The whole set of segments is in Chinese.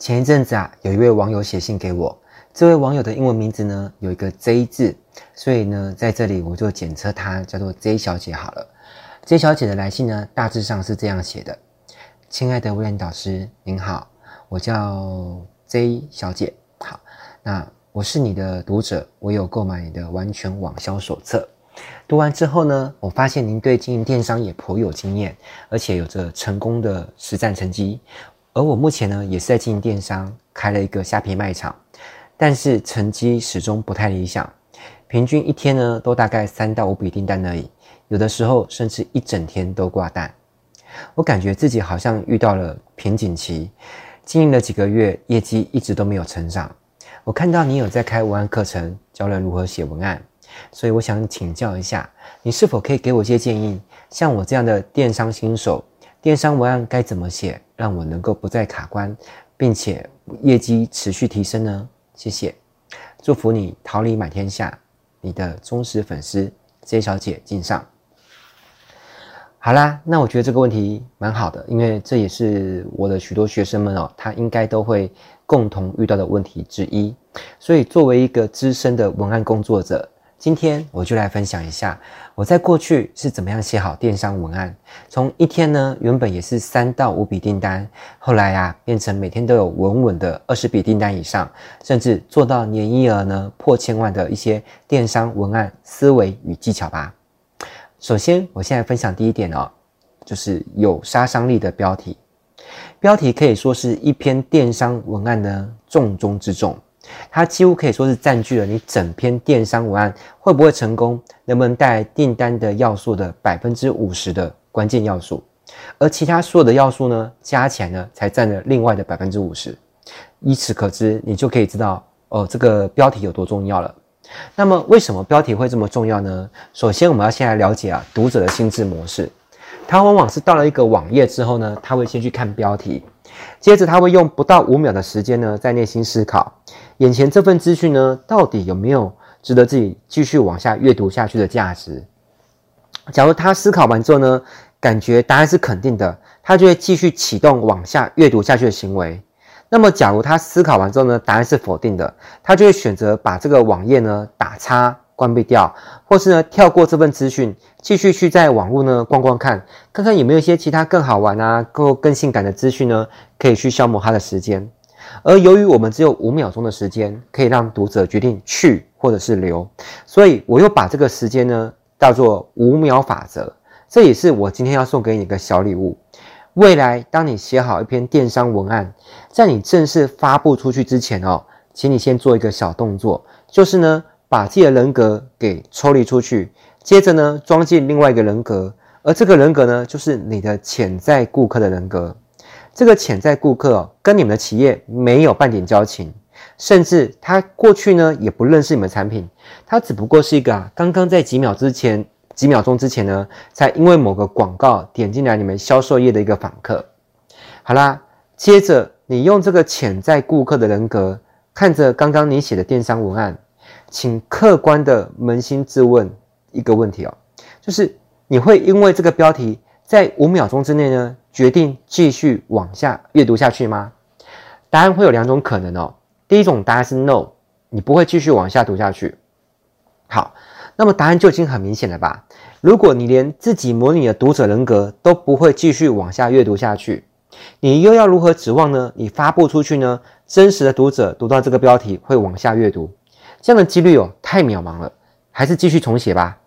前一阵子啊，有一位网友写信给我，这位网友的英文名字呢有一个 J 字，所以呢，在这里我就简称她叫做 J 小姐好了。J 小姐的来信呢，大致上是这样写的：亲爱的威廉导师，您好，我叫 J 小姐，好，那我是你的读者，我有购买你的完全网销手册，读完之后呢，我发现您对经营电商也颇有经验，而且有着成功的实战成绩。而我目前呢，也是在经营电商，开了一个虾皮卖场，但是成绩始终不太理想，平均一天呢都大概三到五笔订单而已，有的时候甚至一整天都挂单。我感觉自己好像遇到了瓶颈期，经营了几个月，业绩一直都没有成长。我看到你有在开文案课程，教人如何写文案，所以我想请教一下，你是否可以给我一些建议？像我这样的电商新手。电商文案该怎么写，让我能够不再卡关，并且业绩持续提升呢？谢谢，祝福你桃李满天下。你的忠实粉丝 J 小姐敬上。好啦，那我觉得这个问题蛮好的，因为这也是我的许多学生们哦，他应该都会共同遇到的问题之一。所以作为一个资深的文案工作者，今天我就来分享一下我在过去是怎么样写好电商文案。从一天呢，原本也是三到五笔订单，后来啊变成每天都有稳稳的二十笔订单以上，甚至做到年营业额呢破千万的一些电商文案思维与技巧吧。首先，我现在分享第一点哦，就是有杀伤力的标题。标题可以说是一篇电商文案的重中之重。它几乎可以说是占据了你整篇电商文案会不会成功、能不能带来订单的要素的百分之五十的关键要素，而其他所有的要素呢，加起来呢，才占了另外的百分之五十。以此可知，你就可以知道哦，这个标题有多重要了。那么，为什么标题会这么重要呢？首先，我们要先来了解啊，读者的心智模式。他往往是到了一个网页之后呢，他会先去看标题。接着他会用不到五秒的时间呢，在内心思考，眼前这份资讯呢，到底有没有值得自己继续往下阅读下去的价值？假如他思考完之后呢，感觉答案是肯定的，他就会继续启动往下阅读下去的行为。那么，假如他思考完之后呢，答案是否定的，他就会选择把这个网页呢打叉。关闭掉，或是呢跳过这份资讯，继续去在网络呢逛逛看，看看有没有一些其他更好玩啊、更更性感的资讯呢，可以去消磨他的时间。而由于我们只有五秒钟的时间，可以让读者决定去或者是留，所以我又把这个时间呢叫做五秒法则。这也是我今天要送给你一个小礼物。未来当你写好一篇电商文案，在你正式发布出去之前哦，请你先做一个小动作，就是呢。把自己的人格给抽离出去，接着呢，装进另外一个人格，而这个人格呢，就是你的潜在顾客的人格。这个潜在顾客，跟你们的企业没有半点交情，甚至他过去呢也不认识你们产品，他只不过是一个啊，刚刚在几秒之前、几秒钟之前呢，才因为某个广告点进来你们销售页的一个访客。好啦，接着你用这个潜在顾客的人格，看着刚刚你写的电商文案。请客观的扪心自问一个问题哦，就是你会因为这个标题在五秒钟之内呢，决定继续往下阅读下去吗？答案会有两种可能哦。第一种答案是 no，你不会继续往下读下去。好，那么答案就已经很明显了吧？如果你连自己模拟的读者人格都不会继续往下阅读下去，你又要如何指望呢？你发布出去呢，真实的读者读到这个标题会往下阅读？这样的几率哦，太渺茫了，还是继续重写吧。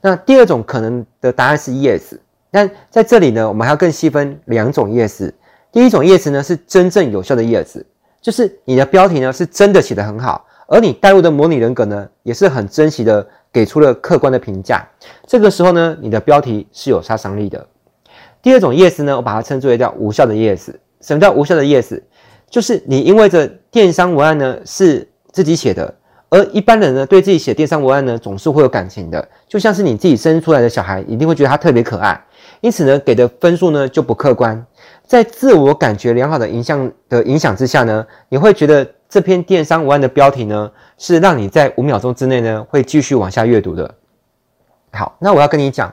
那第二种可能的答案是 yes，但在这里呢，我们还要更细分两种 yes。第一种 yes 呢，是真正有效的 yes，就是你的标题呢是真的写得很好，而你带入的模拟人格呢也是很珍惜的，给出了客观的评价。这个时候呢，你的标题是有杀伤力的。第二种 yes 呢，我把它称之为叫无效的 yes。什么叫无效的 yes？就是你因为这电商文案呢是自己写的。而一般人呢，对自己写电商文案呢，总是会有感情的，就像是你自己生出来的小孩，一定会觉得他特别可爱，因此呢，给的分数呢就不客观。在自我感觉良好的影响的影响之下呢，你会觉得这篇电商文案的标题呢，是让你在五秒钟之内呢，会继续往下阅读的。好，那我要跟你讲，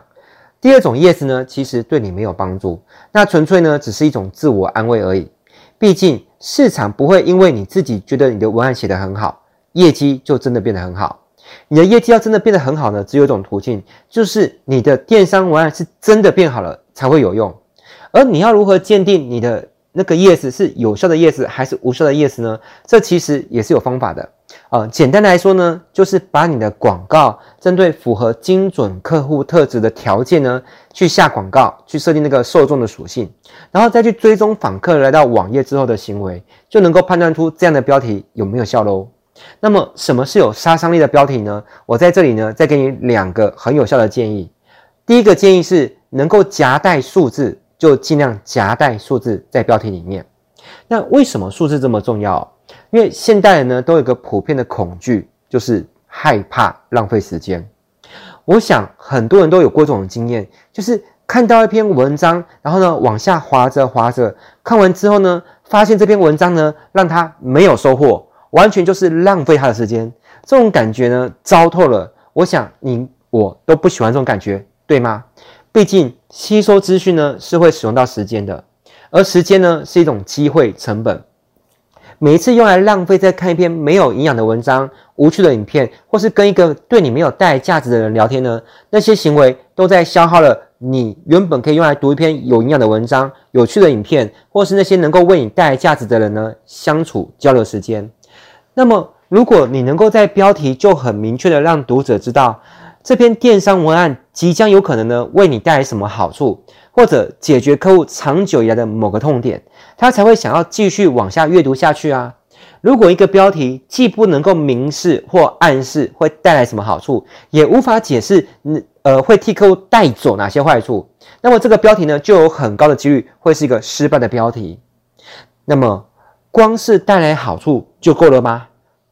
第二种 yes 呢，其实对你没有帮助，那纯粹呢，只是一种自我安慰而已。毕竟市场不会因为你自己觉得你的文案写得很好，业绩就真的变得很好。你的业绩要真的变得很好呢，只有一种途径，就是你的电商文案是真的变好了才会有用。而你要如何鉴定你的那个 yes 是有效的 yes 还是无效的 yes 呢？这其实也是有方法的。呃，简单来说呢，就是把你的广告针对符合精准客户特质的条件呢，去下广告，去设定那个受众的属性，然后再去追踪访客来到网页之后的行为，就能够判断出这样的标题有没有效喽。那么，什么是有杀伤力的标题呢？我在这里呢，再给你两个很有效的建议。第一个建议是，能够夹带数字，就尽量夹带数字在标题里面。那为什么数字这么重要？因为现代人呢，都有一个普遍的恐惧，就是害怕浪费时间。我想很多人都有过这种经验，就是看到一篇文章，然后呢往下滑着滑着，看完之后呢，发现这篇文章呢让他没有收获，完全就是浪费他的时间。这种感觉呢糟透了。我想你我都不喜欢这种感觉，对吗？毕竟吸收资讯呢是会使用到时间的，而时间呢是一种机会成本。每一次用来浪费在看一篇没有营养的文章、无趣的影片，或是跟一个对你没有带来价值的人聊天呢？那些行为都在消耗了你原本可以用来读一篇有营养的文章、有趣的影片，或是那些能够为你带来价值的人呢相处交流时间。那么，如果你能够在标题就很明确的让读者知道这篇电商文案即将有可能呢为你带来什么好处，或者解决客户长久以来的某个痛点。他才会想要继续往下阅读下去啊！如果一个标题既不能够明示或暗示会带来什么好处，也无法解释，呃，会替客户带走哪些坏处，那么这个标题呢，就有很高的几率会是一个失败的标题。那么，光是带来好处就够了吗？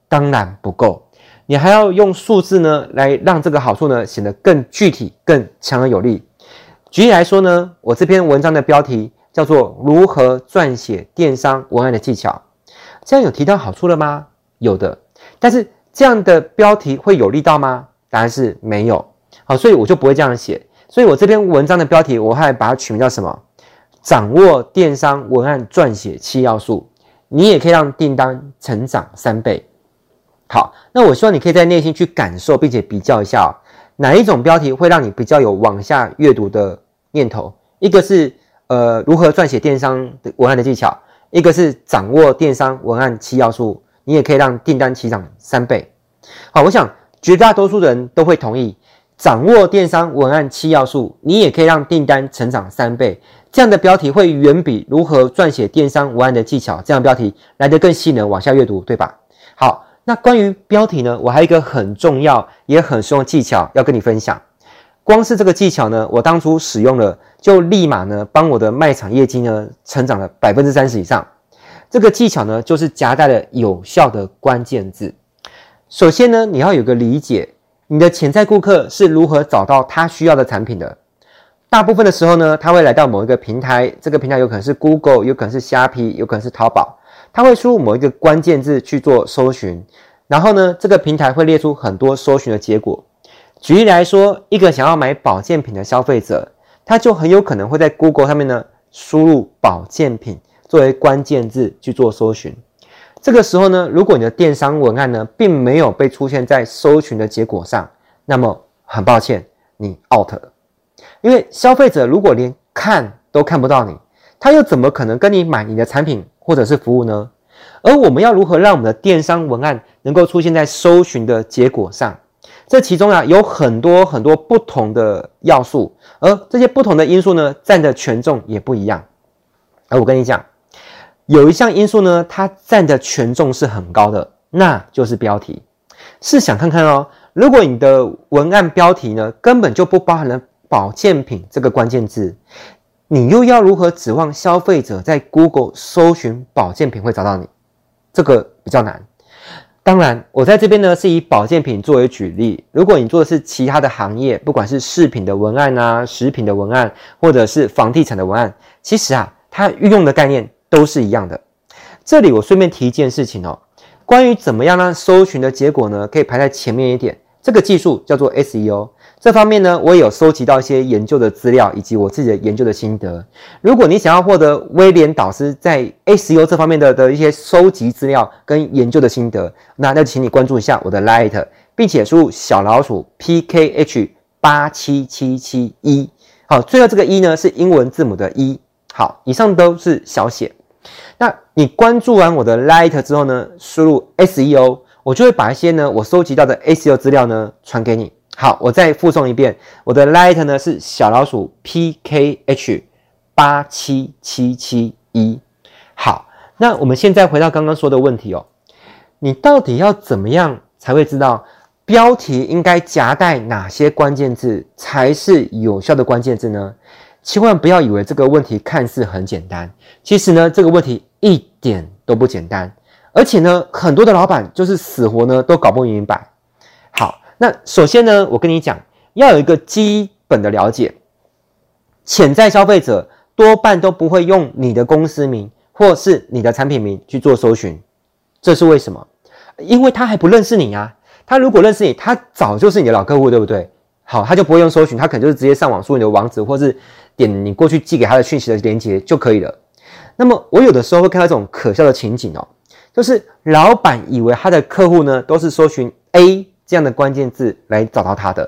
当然不够，你还要用数字呢，来让这个好处呢显得更具体、更强而有力。举例来说呢，我这篇文章的标题。叫做如何撰写电商文案的技巧，这样有提到好处了吗？有的，但是这样的标题会有力道吗？答案是没有。好，所以我就不会这样写。所以我这篇文章的标题，我还把它取名叫什么？掌握电商文案撰写七要素，你也可以让订单成长三倍。好，那我希望你可以在内心去感受，并且比较一下哦，哪一种标题会让你比较有往下阅读的念头？一个是。呃，如何撰写电商的文案的技巧？一个是掌握电商文案七要素，你也可以让订单起涨三倍。好，我想绝大多数人都会同意，掌握电商文案七要素，你也可以让订单成长三倍。这样的标题会远比如何撰写电商文案的技巧这样标题来得更吸引人往下阅读，对吧？好，那关于标题呢，我还有一个很重要也很实用的技巧要跟你分享。光是这个技巧呢，我当初使用了，就立马呢帮我的卖场业绩呢成长了百分之三十以上。这个技巧呢，就是夹带了有效的关键字。首先呢，你要有个理解，你的潜在顾客是如何找到他需要的产品的。大部分的时候呢，他会来到某一个平台，这个平台有可能是 Google，有可能是虾皮，有可能是淘宝。他会输入某一个关键字去做搜寻，然后呢，这个平台会列出很多搜寻的结果。举例来说，一个想要买保健品的消费者，他就很有可能会在 Google 上面呢输入保健品作为关键字去做搜寻。这个时候呢，如果你的电商文案呢并没有被出现在搜寻的结果上，那么很抱歉，你 out 了。因为消费者如果连看都看不到你，他又怎么可能跟你买你的产品或者是服务呢？而我们要如何让我们的电商文案能够出现在搜寻的结果上？这其中啊有很多很多不同的要素，而这些不同的因素呢占的权重也不一样。而我跟你讲，有一项因素呢，它占的权重是很高的，那就是标题。试想看看哦，如果你的文案标题呢根本就不包含了保健品这个关键字，你又要如何指望消费者在 Google 搜寻保健品会找到你？这个比较难。当然，我在这边呢是以保健品作为举例。如果你做的是其他的行业，不管是饰品的文案啊、食品的文案，或者是房地产的文案，其实啊，它运用的概念都是一样的。这里我顺便提一件事情哦，关于怎么样让搜寻的结果呢可以排在前面一点，这个技术叫做 SEO。这方面呢，我也有收集到一些研究的资料，以及我自己的研究的心得。如果你想要获得威廉导师在 SEO 这方面的的一些收集资料跟研究的心得，那那请你关注一下我的 Light，并且输入小老鼠 PKH 八七七七一。好，最后这个一呢是英文字母的一。好，以上都是小写。那你关注完我的 Light 之后呢，输入 SEO，我就会把一些呢我收集到的 SEO 资料呢传给你。好，我再复诵一遍，我的 Light 呢是小老鼠 PKH 八七七七一。好，那我们现在回到刚刚说的问题哦，你到底要怎么样才会知道标题应该夹带哪些关键字才是有效的关键字呢？千万不要以为这个问题看似很简单，其实呢这个问题一点都不简单，而且呢很多的老板就是死活呢都搞不明白。那首先呢，我跟你讲，要有一个基本的了解，潜在消费者多半都不会用你的公司名或是你的产品名去做搜寻，这是为什么？因为他还不认识你啊。他如果认识你，他早就是你的老客户，对不对？好，他就不会用搜寻，他可能就是直接上网输你的网址，或是点你过去寄给他的讯息的链接就可以了。那么我有的时候会看到这种可笑的情景哦，就是老板以为他的客户呢都是搜寻 A。这样的关键字来找到他的，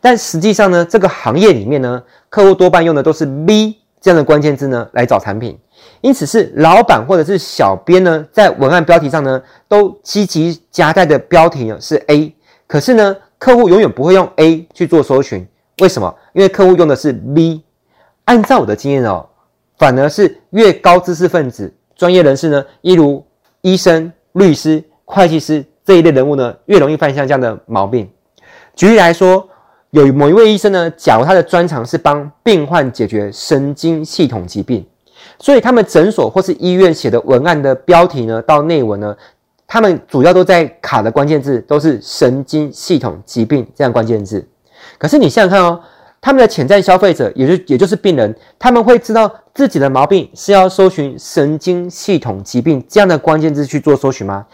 但实际上呢，这个行业里面呢，客户多半用的都是 B 这样的关键字呢来找产品，因此是老板或者是小编呢，在文案标题上呢，都积极夹带的标题呢是 A，可是呢，客户永远不会用 A 去做搜寻，为什么？因为客户用的是 B。按照我的经验哦，反而是越高知识分子、专业人士呢，例如医生、律师、会计师。这一类人物呢，越容易犯下这样的毛病。举例来说，有某一位医生呢，假如他的专长是帮病患解决神经系统疾病，所以他们诊所或是医院写的文案的标题呢，到内文呢，他们主要都在卡的关键字都是神经系统疾病这样关键字。可是你想想看哦，他们的潜在消费者，也就也就是病人，他们会知道自己的毛病是要搜寻神经系统疾病这样的关键字去做搜寻吗？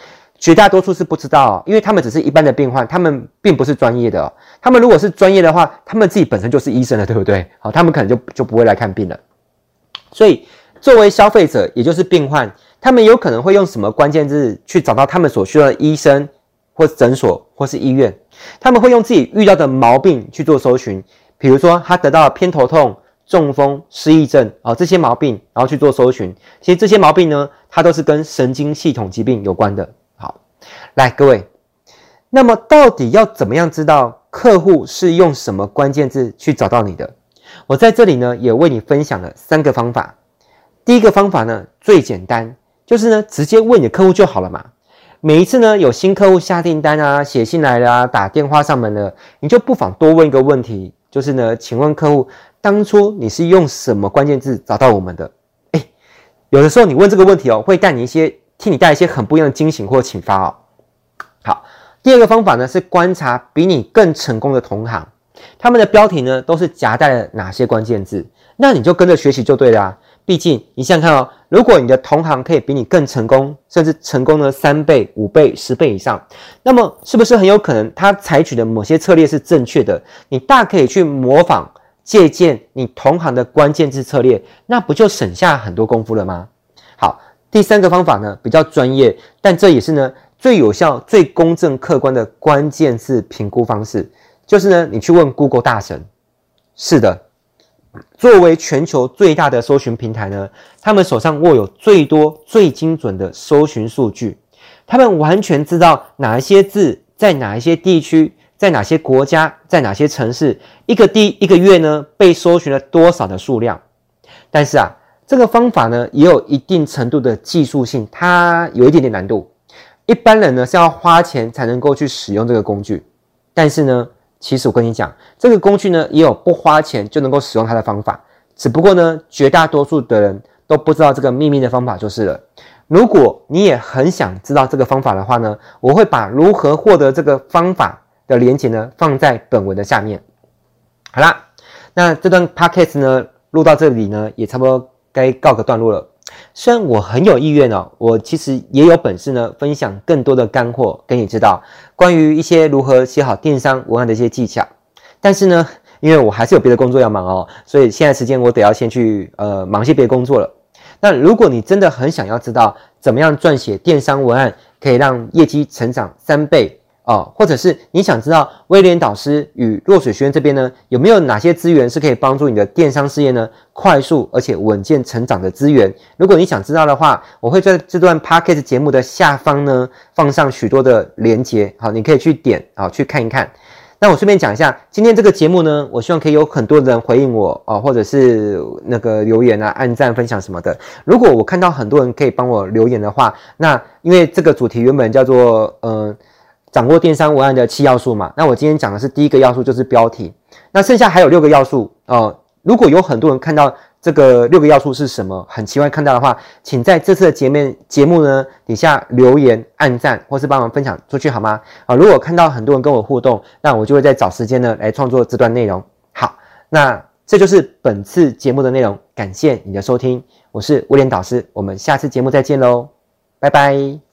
绝大多数是不知道，因为他们只是一般的病患，他们并不是专业的。他们如果是专业的话，他们自己本身就是医生了，对不对？好，他们可能就就不会来看病了。所以，作为消费者，也就是病患，他们有可能会用什么关键字去找到他们所需要的医生，或诊所，或是医院？他们会用自己遇到的毛病去做搜寻，比如说他得到偏头痛、中风、失忆症啊这些毛病，然后去做搜寻。其实这些毛病呢，它都是跟神经系统疾病有关的。来，各位，那么到底要怎么样知道客户是用什么关键字去找到你的？我在这里呢也为你分享了三个方法。第一个方法呢最简单，就是呢直接问你的客户就好了嘛。每一次呢有新客户下订单啊、写信来了、啊、打电话上门了，你就不妨多问一个问题，就是呢，请问客户当初你是用什么关键字找到我们的？诶，有的时候你问这个问题哦，会带你一些。替你带一些很不一样的惊喜或启发哦。好，第二个方法呢是观察比你更成功的同行，他们的标题呢都是夹带了哪些关键字，那你就跟着学习就对了啊。毕竟你想想看哦，如果你的同行可以比你更成功，甚至成功了三倍、五倍、十倍以上，那么是不是很有可能他采取的某些策略是正确的？你大可以去模仿、借鉴你同行的关键字策略，那不就省下很多功夫了吗？好。第三个方法呢，比较专业，但这也是呢最有效、最公正、客观的关键字评估方式，就是呢你去问 Google 大神。是的，作为全球最大的搜寻平台呢，他们手上握有最多、最精准的搜寻数据，他们完全知道哪一些字在哪一些地区、在哪些国家、在哪些城市，一个地一个月呢被搜寻了多少的数量。但是啊。这个方法呢，也有一定程度的技术性，它有一点点难度。一般人呢是要花钱才能够去使用这个工具，但是呢，其实我跟你讲，这个工具呢也有不花钱就能够使用它的方法。只不过呢，绝大多数的人都不知道这个秘密的方法就是了。如果你也很想知道这个方法的话呢，我会把如何获得这个方法的连接呢放在本文的下面。好啦，那这段 podcast 呢录到这里呢也差不多。该告个段落了。虽然我很有意愿哦，我其实也有本事呢，分享更多的干货给你知道，关于一些如何写好电商文案的一些技巧。但是呢，因为我还是有别的工作要忙哦，所以现在时间我得要先去呃忙些别的工作了。那如果你真的很想要知道怎么样撰写电商文案，可以让业绩成长三倍。哦，或者是你想知道威廉导师与落水学院这边呢，有没有哪些资源是可以帮助你的电商事业呢快速而且稳健成长的资源？如果你想知道的话，我会在这段 podcast 节目的下方呢放上许多的连接，好，你可以去点啊去看一看。那我顺便讲一下，今天这个节目呢，我希望可以有很多人回应我啊，或者是那个留言啊、按赞、分享什么的。如果我看到很多人可以帮我留言的话，那因为这个主题原本叫做嗯。呃掌握电商文案的七要素嘛，那我今天讲的是第一个要素，就是标题。那剩下还有六个要素哦、呃。如果有很多人看到这个六个要素是什么，很奇怪看到的话，请在这次的节目节目呢底下留言、按赞，或是帮忙分享出去好吗？啊、如果看到很多人跟我互动，那我就会再找时间呢来创作这段内容。好，那这就是本次节目的内容。感谢你的收听，我是威廉导师，我们下次节目再见喽，拜拜。